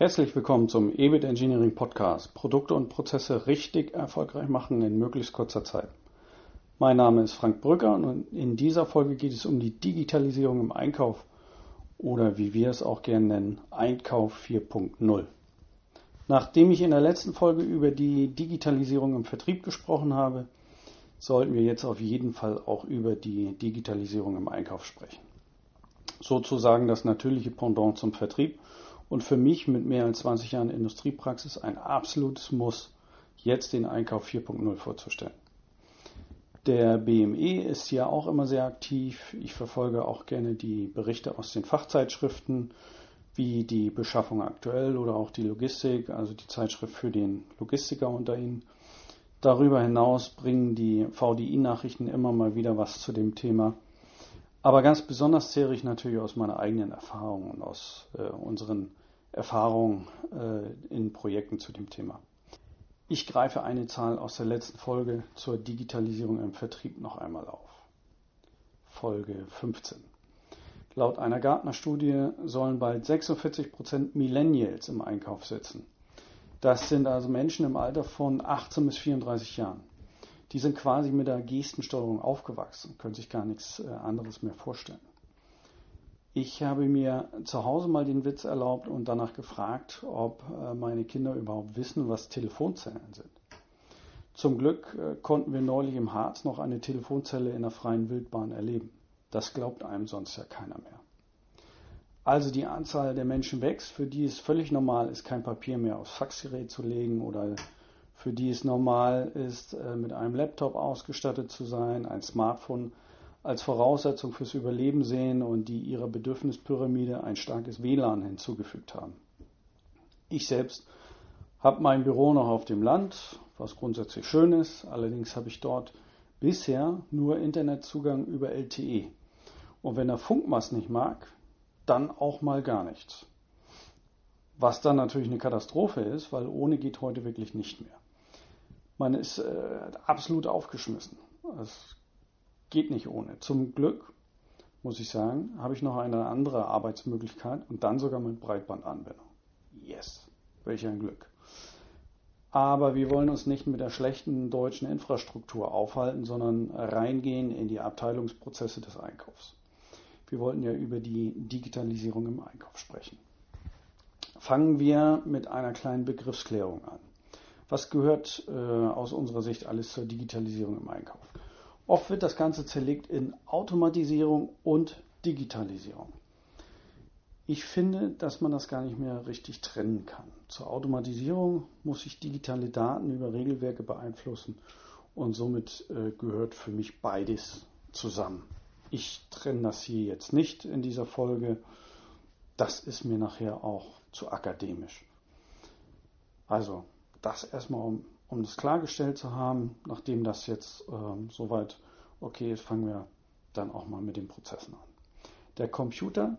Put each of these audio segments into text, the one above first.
Herzlich willkommen zum EBIT Engineering Podcast. Produkte und Prozesse richtig erfolgreich machen in möglichst kurzer Zeit. Mein Name ist Frank Brücker und in dieser Folge geht es um die Digitalisierung im Einkauf oder wie wir es auch gerne nennen, Einkauf 4.0. Nachdem ich in der letzten Folge über die Digitalisierung im Vertrieb gesprochen habe, sollten wir jetzt auf jeden Fall auch über die Digitalisierung im Einkauf sprechen. Sozusagen das natürliche Pendant zum Vertrieb und für mich mit mehr als 20 Jahren Industriepraxis ein absolutes Muss, jetzt den Einkauf 4.0 vorzustellen. Der BME ist hier auch immer sehr aktiv. Ich verfolge auch gerne die Berichte aus den Fachzeitschriften, wie die Beschaffung aktuell oder auch die Logistik, also die Zeitschrift für den Logistiker unter Ihnen. Darüber hinaus bringen die VDI-Nachrichten immer mal wieder was zu dem Thema. Aber ganz besonders zehre ich natürlich aus meiner eigenen Erfahrung und aus äh, unseren Erfahrungen äh, in Projekten zu dem Thema. Ich greife eine Zahl aus der letzten Folge zur Digitalisierung im Vertrieb noch einmal auf. Folge 15. Laut einer Gartner-Studie sollen bald 46 Prozent Millennials im Einkauf sitzen. Das sind also Menschen im Alter von 18 bis 34 Jahren. Die sind quasi mit der Gestensteuerung aufgewachsen, können sich gar nichts äh, anderes mehr vorstellen. Ich habe mir zu Hause mal den Witz erlaubt und danach gefragt, ob äh, meine Kinder überhaupt wissen, was Telefonzellen sind. Zum Glück äh, konnten wir neulich im Harz noch eine Telefonzelle in der freien Wildbahn erleben. Das glaubt einem sonst ja keiner mehr. Also die Anzahl der Menschen wächst, für die es völlig normal ist, kein Papier mehr aufs Faxgerät zu legen oder für die es normal ist, äh, mit einem Laptop ausgestattet zu sein, ein Smartphone als Voraussetzung fürs Überleben sehen und die ihrer Bedürfnispyramide ein starkes WLAN hinzugefügt haben. Ich selbst habe mein Büro noch auf dem Land, was grundsätzlich schön ist. Allerdings habe ich dort bisher nur Internetzugang über LTE. Und wenn der Funkmast nicht mag, dann auch mal gar nichts. Was dann natürlich eine Katastrophe ist, weil ohne geht heute wirklich nicht mehr. Man ist äh, absolut aufgeschmissen. Es geht nicht ohne. Zum Glück, muss ich sagen, habe ich noch eine andere Arbeitsmöglichkeit und dann sogar mit Breitbandanbindung. Yes, welch ein Glück. Aber wir wollen uns nicht mit der schlechten deutschen Infrastruktur aufhalten, sondern reingehen in die Abteilungsprozesse des Einkaufs. Wir wollten ja über die Digitalisierung im Einkauf sprechen. Fangen wir mit einer kleinen Begriffsklärung an. Was gehört äh, aus unserer Sicht alles zur Digitalisierung im Einkauf? Oft wird das Ganze zerlegt in Automatisierung und Digitalisierung. Ich finde, dass man das gar nicht mehr richtig trennen kann. Zur Automatisierung muss ich digitale Daten über Regelwerke beeinflussen und somit äh, gehört für mich beides zusammen. Ich trenne das hier jetzt nicht in dieser Folge. Das ist mir nachher auch zu akademisch. Also, das erstmal, um um das klargestellt zu haben, nachdem das jetzt ähm, soweit okay ist, fangen wir dann auch mal mit den Prozessen an. Der Computer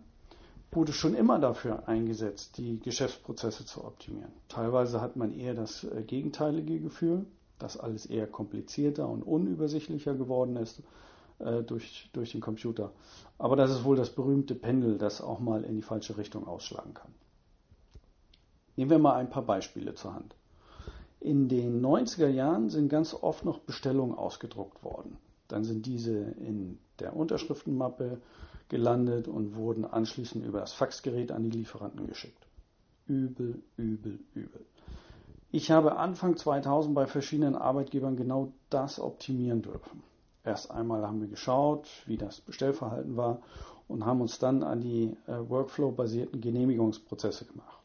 wurde schon immer dafür eingesetzt, die Geschäftsprozesse zu optimieren. Teilweise hat man eher das äh, gegenteilige Gefühl, dass alles eher komplizierter und unübersichtlicher geworden ist äh, durch, durch den Computer. Aber das ist wohl das berühmte Pendel, das auch mal in die falsche Richtung ausschlagen kann. Nehmen wir mal ein paar Beispiele zur Hand. In den 90er Jahren sind ganz oft noch Bestellungen ausgedruckt worden. Dann sind diese in der Unterschriftenmappe gelandet und wurden anschließend über das Faxgerät an die Lieferanten geschickt. Übel, übel, übel. Ich habe Anfang 2000 bei verschiedenen Arbeitgebern genau das optimieren dürfen. Erst einmal haben wir geschaut, wie das Bestellverhalten war und haben uns dann an die äh, Workflow-basierten Genehmigungsprozesse gemacht.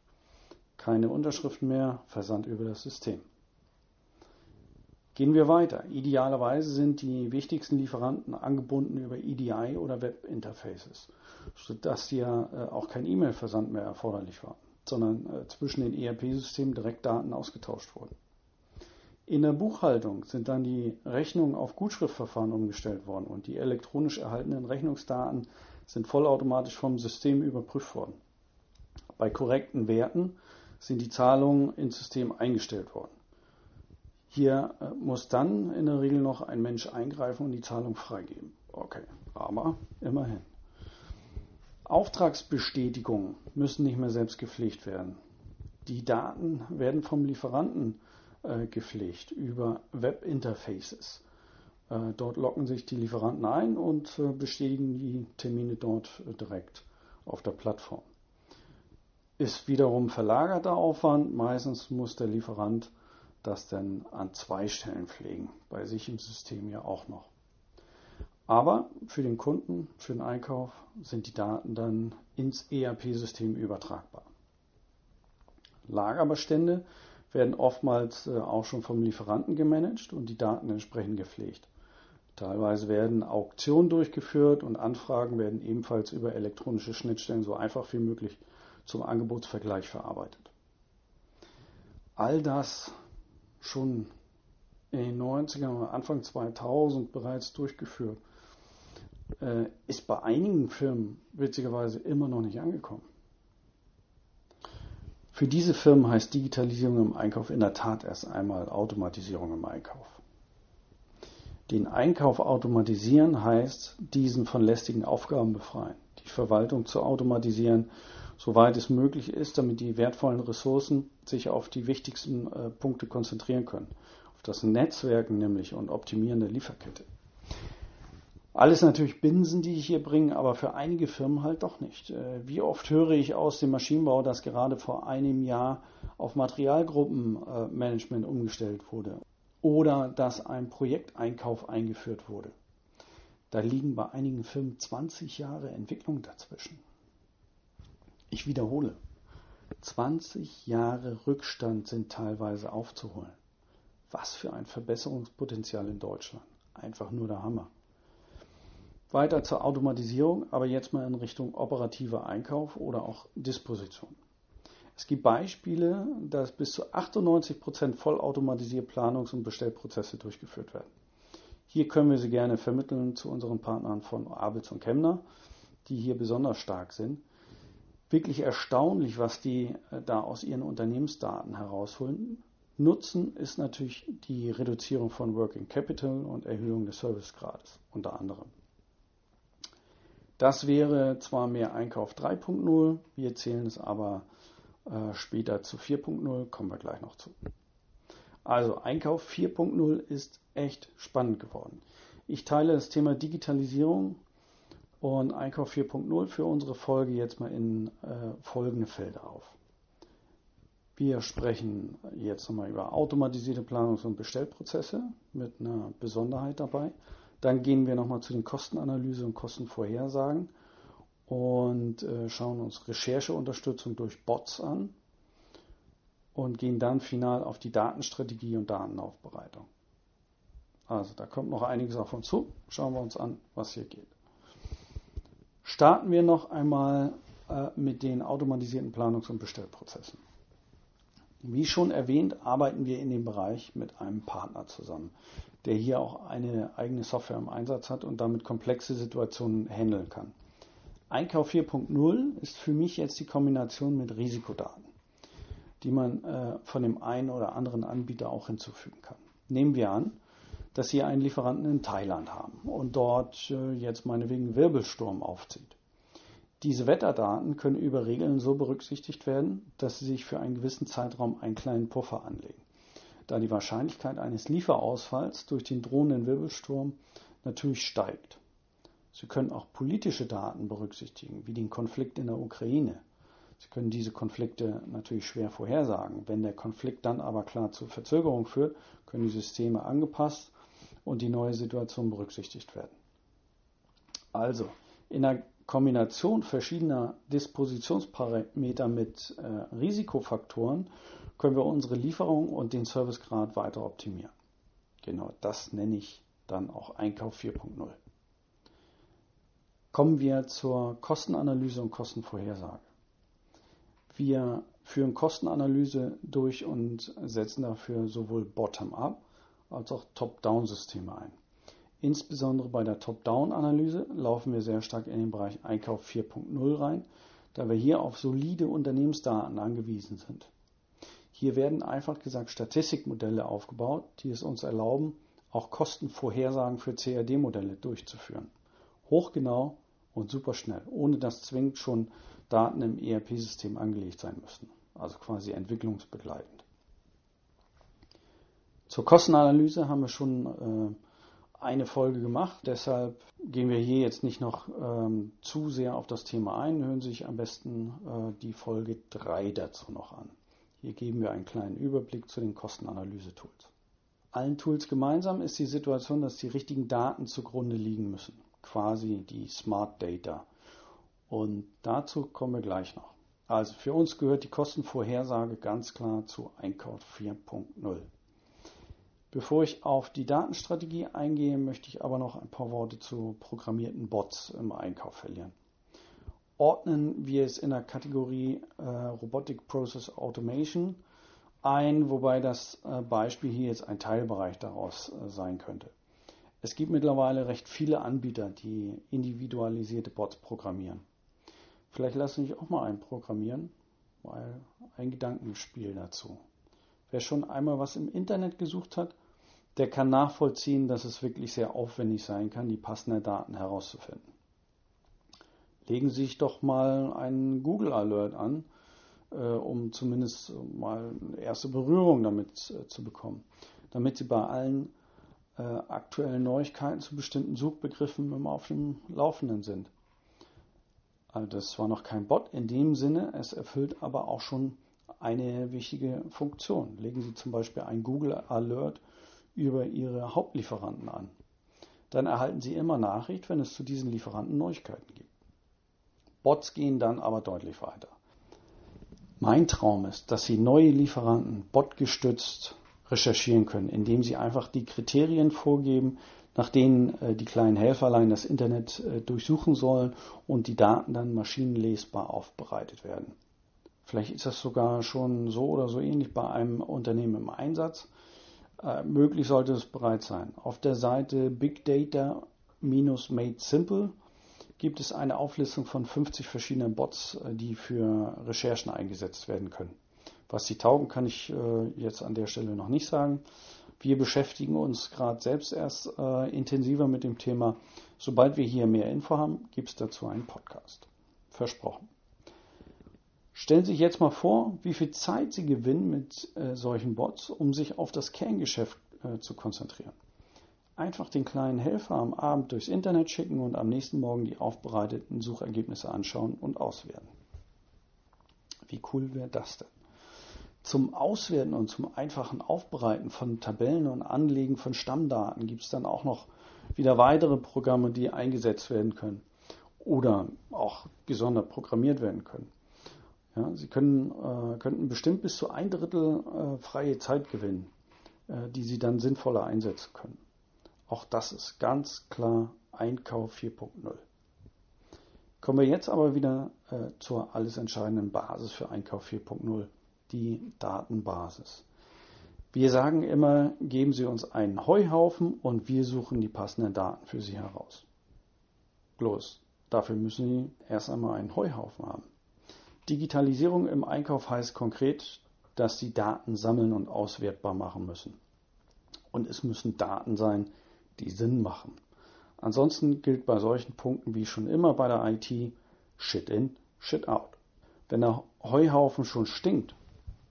Keine Unterschriften mehr, Versand über das System. Gehen wir weiter. Idealerweise sind die wichtigsten Lieferanten angebunden über EDI oder Webinterfaces, sodass ja äh, auch kein E-Mail-Versand mehr erforderlich war, sondern äh, zwischen den ERP-Systemen direkt Daten ausgetauscht wurden. In der Buchhaltung sind dann die Rechnungen auf Gutschriftverfahren umgestellt worden und die elektronisch erhaltenen Rechnungsdaten sind vollautomatisch vom System überprüft worden. Bei korrekten Werten sind die Zahlungen ins System eingestellt worden. Hier äh, muss dann in der Regel noch ein Mensch eingreifen und die Zahlung freigeben. Okay, aber immerhin. Auftragsbestätigungen müssen nicht mehr selbst gepflegt werden. Die Daten werden vom Lieferanten äh, gepflegt über Webinterfaces. Äh, dort locken sich die Lieferanten ein und äh, bestätigen die Termine dort äh, direkt auf der Plattform. Ist wiederum verlagerter Aufwand. Meistens muss der Lieferant das dann an zwei Stellen pflegen, bei sich im System ja auch noch. Aber für den Kunden, für den Einkauf sind die Daten dann ins ERP-System übertragbar. Lagerbestände werden oftmals auch schon vom Lieferanten gemanagt und die Daten entsprechend gepflegt. Teilweise werden Auktionen durchgeführt und Anfragen werden ebenfalls über elektronische Schnittstellen so einfach wie möglich zum Angebotsvergleich verarbeitet. All das schon in den 90ern oder Anfang 2000 bereits durchgeführt, äh, ist bei einigen Firmen witzigerweise immer noch nicht angekommen. Für diese Firmen heißt Digitalisierung im Einkauf in der Tat erst einmal Automatisierung im Einkauf. Den Einkauf automatisieren heißt, diesen von lästigen Aufgaben befreien, die Verwaltung zu automatisieren, soweit es möglich ist, damit die wertvollen Ressourcen sich auf die wichtigsten äh, Punkte konzentrieren können, auf das Netzwerken nämlich und Optimieren der Lieferkette. Alles natürlich Binsen, die ich hier bringe, aber für einige Firmen halt doch nicht. Äh, wie oft höre ich aus dem Maschinenbau, dass gerade vor einem Jahr auf Materialgruppenmanagement umgestellt wurde oder dass ein Projekteinkauf eingeführt wurde. Da liegen bei einigen Firmen 20 Jahre Entwicklung dazwischen. Ich wiederhole, 20 Jahre Rückstand sind teilweise aufzuholen. Was für ein Verbesserungspotenzial in Deutschland. Einfach nur der Hammer. Weiter zur Automatisierung, aber jetzt mal in Richtung operativer Einkauf oder auch Disposition. Es gibt Beispiele, dass bis zu 98 Prozent vollautomatisiert Planungs- und Bestellprozesse durchgeführt werden. Hier können wir sie gerne vermitteln zu unseren Partnern von Abels und Kemner, die hier besonders stark sind. Wirklich erstaunlich, was die äh, da aus ihren Unternehmensdaten herausholen. Nutzen ist natürlich die Reduzierung von Working Capital und Erhöhung des Servicegrades unter anderem. Das wäre zwar mehr Einkauf 3.0, wir zählen es aber äh, später zu 4.0 kommen wir gleich noch zu. Also Einkauf 4.0 ist echt spannend geworden. Ich teile das Thema Digitalisierung und Einkauf 4.0 für unsere Folge jetzt mal in äh, folgende Felder auf. Wir sprechen jetzt nochmal über automatisierte Planungs- und Bestellprozesse mit einer Besonderheit dabei. Dann gehen wir nochmal zu den Kostenanalyse und Kostenvorhersagen und äh, schauen uns Rechercheunterstützung durch Bots an und gehen dann final auf die Datenstrategie und Datenaufbereitung. Also da kommt noch einiges auf uns zu. Schauen wir uns an, was hier geht. Starten wir noch einmal äh, mit den automatisierten Planungs- und Bestellprozessen. Wie schon erwähnt, arbeiten wir in dem Bereich mit einem Partner zusammen, der hier auch eine eigene Software im Einsatz hat und damit komplexe Situationen handeln kann. Einkauf 4.0 ist für mich jetzt die Kombination mit Risikodaten, die man äh, von dem einen oder anderen Anbieter auch hinzufügen kann. Nehmen wir an, dass Sie einen Lieferanten in Thailand haben und dort äh, jetzt meinetwegen Wirbelsturm aufzieht. Diese Wetterdaten können über Regeln so berücksichtigt werden, dass sie sich für einen gewissen Zeitraum einen kleinen Puffer anlegen, da die Wahrscheinlichkeit eines Lieferausfalls durch den drohenden Wirbelsturm natürlich steigt. Sie können auch politische Daten berücksichtigen, wie den Konflikt in der Ukraine. Sie können diese Konflikte natürlich schwer vorhersagen. Wenn der Konflikt dann aber klar zur Verzögerung führt, können die Systeme angepasst und die neue Situation berücksichtigt werden. Also, in der Kombination verschiedener Dispositionsparameter mit äh, Risikofaktoren können wir unsere Lieferung und den Servicegrad weiter optimieren. Genau das nenne ich dann auch Einkauf 4.0. Kommen wir zur Kostenanalyse und Kostenvorhersage. Wir führen Kostenanalyse durch und setzen dafür sowohl Bottom-up als auch Top-down-Systeme ein. Insbesondere bei der Top-down-Analyse laufen wir sehr stark in den Bereich Einkauf 4.0 rein, da wir hier auf solide Unternehmensdaten angewiesen sind. Hier werden einfach gesagt Statistikmodelle aufgebaut, die es uns erlauben, auch Kostenvorhersagen für CAD-Modelle durchzuführen. Hochgenau und super schnell, ohne dass zwingend schon Daten im ERP-System angelegt sein müssen. also quasi entwicklungsbegleitend. Zur Kostenanalyse haben wir schon äh, eine Folge gemacht, deshalb gehen wir hier jetzt nicht noch ähm, zu sehr auf das Thema ein. Hören Sie sich am besten äh, die Folge 3 dazu noch an. Hier geben wir einen kleinen Überblick zu den Kostenanalyse-Tools. Allen Tools gemeinsam ist die Situation, dass die richtigen Daten zugrunde liegen müssen, quasi die Smart Data. Und dazu kommen wir gleich noch. Also für uns gehört die Kostenvorhersage ganz klar zu Einkauf 4.0. Bevor ich auf die Datenstrategie eingehe, möchte ich aber noch ein paar Worte zu programmierten Bots im Einkauf verlieren. Ordnen wir es in der Kategorie äh, Robotic Process Automation ein, wobei das äh, Beispiel hier jetzt ein Teilbereich daraus äh, sein könnte. Es gibt mittlerweile recht viele Anbieter, die individualisierte Bots programmieren. Vielleicht lasse ich auch mal einen programmieren, weil ein Gedankenspiel dazu. Wer schon einmal was im Internet gesucht hat, der kann nachvollziehen, dass es wirklich sehr aufwendig sein kann, die passenden Daten herauszufinden. Legen Sie sich doch mal einen Google Alert an, äh, um zumindest mal eine erste Berührung damit äh, zu bekommen, damit Sie bei allen äh, aktuellen Neuigkeiten zu bestimmten Suchbegriffen immer auf dem Laufenden sind. Also das war noch kein Bot in dem Sinne, es erfüllt aber auch schon eine wichtige Funktion. Legen Sie zum Beispiel ein Google Alert über Ihre Hauptlieferanten an. Dann erhalten Sie immer Nachricht, wenn es zu diesen Lieferanten Neuigkeiten gibt. Bots gehen dann aber deutlich weiter. Mein Traum ist, dass Sie neue Lieferanten botgestützt recherchieren können, indem Sie einfach die Kriterien vorgeben, nach denen äh, die kleinen Helferlein das Internet äh, durchsuchen sollen und die Daten dann maschinenlesbar aufbereitet werden. Vielleicht ist das sogar schon so oder so ähnlich bei einem Unternehmen im Einsatz. Äh, möglich sollte es bereits sein. Auf der Seite Big Data Made Simple gibt es eine Auflistung von 50 verschiedenen Bots, äh, die für Recherchen eingesetzt werden können. Was sie taugen, kann ich äh, jetzt an der Stelle noch nicht sagen. Wir beschäftigen uns gerade selbst erst äh, intensiver mit dem Thema. Sobald wir hier mehr Info haben, gibt es dazu einen Podcast. Versprochen. Stellen Sie sich jetzt mal vor, wie viel Zeit Sie gewinnen mit äh, solchen Bots, um sich auf das Kerngeschäft äh, zu konzentrieren. Einfach den kleinen Helfer am Abend durchs Internet schicken und am nächsten Morgen die aufbereiteten Suchergebnisse anschauen und auswerten. Wie cool wäre das denn? Zum Auswerten und zum einfachen Aufbereiten von Tabellen und Anlegen von Stammdaten gibt es dann auch noch wieder weitere Programme, die eingesetzt werden können oder auch gesondert programmiert werden können. Ja, Sie können, äh, könnten bestimmt bis zu ein Drittel äh, freie Zeit gewinnen, äh, die Sie dann sinnvoller einsetzen können. Auch das ist ganz klar Einkauf 4.0. Kommen wir jetzt aber wieder äh, zur alles entscheidenden Basis für Einkauf 4.0, die Datenbasis. Wir sagen immer, geben Sie uns einen Heuhaufen und wir suchen die passenden Daten für Sie heraus. Bloß, dafür müssen Sie erst einmal einen Heuhaufen haben. Digitalisierung im Einkauf heißt konkret, dass Sie Daten sammeln und auswertbar machen müssen. Und es müssen Daten sein, die Sinn machen. Ansonsten gilt bei solchen Punkten wie schon immer bei der IT Shit in, Shit out. Wenn der Heuhaufen schon stinkt,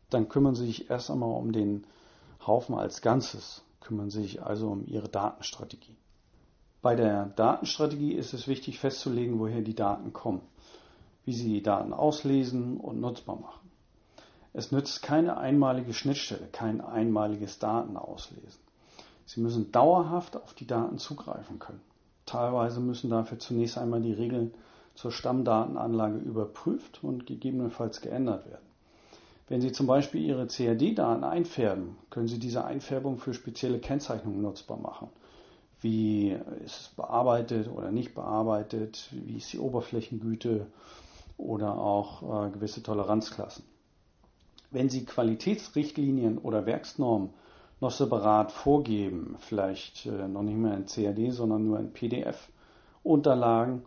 dann kümmern Sie sich erst einmal um den Haufen als Ganzes, kümmern Sie sich also um Ihre Datenstrategie. Bei der Datenstrategie ist es wichtig festzulegen, woher die Daten kommen wie Sie die Daten auslesen und nutzbar machen. Es nützt keine einmalige Schnittstelle, kein einmaliges Datenauslesen. Sie müssen dauerhaft auf die Daten zugreifen können. Teilweise müssen dafür zunächst einmal die Regeln zur Stammdatenanlage überprüft und gegebenenfalls geändert werden. Wenn Sie zum Beispiel Ihre CAD-Daten einfärben, können Sie diese Einfärbung für spezielle Kennzeichnungen nutzbar machen. Wie ist es bearbeitet oder nicht bearbeitet? Wie ist die Oberflächengüte? Oder auch äh, gewisse Toleranzklassen. Wenn Sie Qualitätsrichtlinien oder Werksnormen noch separat vorgeben, vielleicht äh, noch nicht mehr in CAD, sondern nur in PDF-Unterlagen,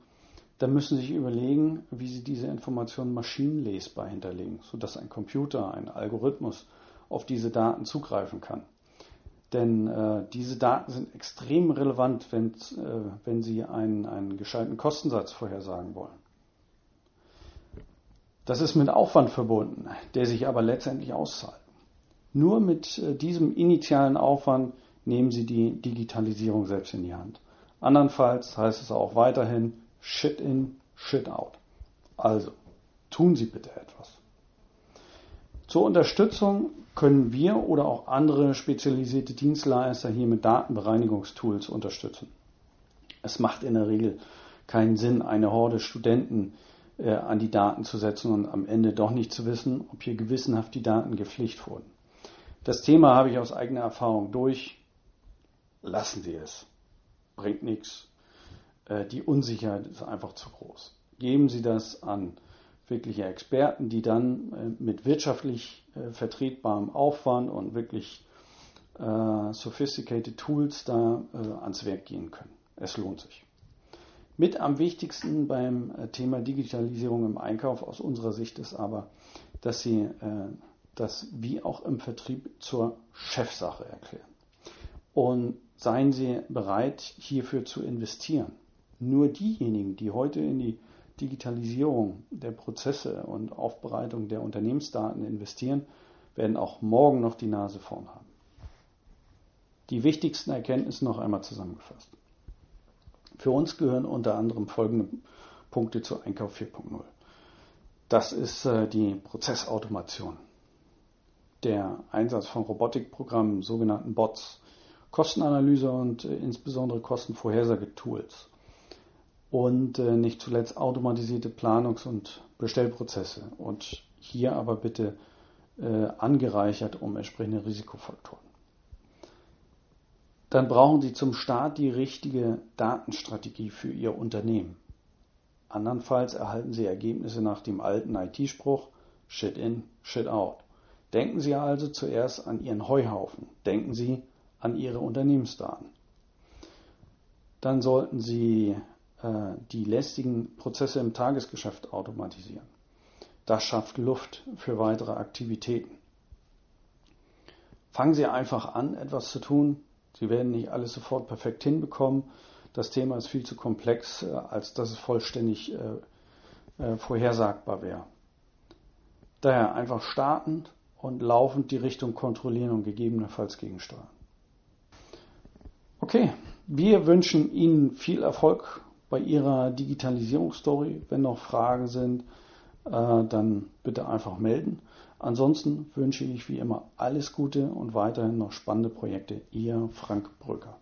dann müssen Sie sich überlegen, wie Sie diese Informationen maschinenlesbar hinterlegen, sodass ein Computer, ein Algorithmus auf diese Daten zugreifen kann. Denn äh, diese Daten sind extrem relevant, wenn, äh, wenn Sie einen, einen gescheiten Kostensatz vorhersagen wollen. Das ist mit Aufwand verbunden, der sich aber letztendlich auszahlt. Nur mit äh, diesem initialen Aufwand nehmen Sie die Digitalisierung selbst in die Hand. Andernfalls heißt es auch weiterhin Shit in, Shit out. Also, tun Sie bitte etwas. Zur Unterstützung können wir oder auch andere spezialisierte Dienstleister hier mit Datenbereinigungstools unterstützen. Es macht in der Regel keinen Sinn, eine Horde Studenten äh, an die Daten zu setzen und am Ende doch nicht zu wissen, ob hier gewissenhaft die Daten gepflegt wurden. Das Thema habe ich aus eigener Erfahrung durch. Lassen Sie es. Bringt nichts. Äh, die Unsicherheit ist einfach zu groß. Geben Sie das an wirkliche Experten, die dann äh, mit wirtschaftlich äh, vertretbarem Aufwand und wirklich sophisticated Tools da ans Werk gehen können. Es lohnt sich. Mit am wichtigsten beim Thema Digitalisierung im Einkauf aus unserer Sicht ist aber, dass Sie das wie auch im Vertrieb zur Chefsache erklären. Und seien Sie bereit, hierfür zu investieren. Nur diejenigen, die heute in die Digitalisierung der Prozesse und Aufbereitung der Unternehmensdaten investieren, werden auch morgen noch die Nase vorn haben. Die wichtigsten Erkenntnisse noch einmal zusammengefasst. Für uns gehören unter anderem folgende Punkte zu Einkauf 4.0. Das ist äh, die Prozessautomation der Einsatz von Robotikprogrammen, sogenannten Bots, Kostenanalyse und äh, insbesondere Kostenvorhersagetools und äh, nicht zuletzt automatisierte Planungs- und Bestellprozesse und hier aber bitte äh, angereichert um entsprechende Risikofaktoren. Dann brauchen Sie zum Start die richtige Datenstrategie für Ihr Unternehmen. Andernfalls erhalten Sie Ergebnisse nach dem alten IT-Spruch Shit in, Shit out. Denken Sie also zuerst an Ihren Heuhaufen. Denken Sie an Ihre Unternehmensdaten. Dann sollten Sie äh, die lästigen Prozesse im Tagesgeschäft automatisieren. Das schafft Luft für weitere Aktivitäten. Fangen Sie einfach an, etwas zu tun. Sie werden nicht alles sofort perfekt hinbekommen. Das Thema ist viel zu komplex, äh, als dass es vollständig äh, vorhersagbar wäre. Daher einfach starten und laufend die Richtung kontrollieren und gegebenenfalls gegensteuern. Okay, wir wünschen Ihnen viel Erfolg bei Ihrer Digitalisierungsstory. Wenn noch Fragen sind, äh, dann bitte einfach melden. Ansonsten wünsche ich wie immer alles Gute und weiterhin noch spannende Projekte. Ihr Frank Brücker.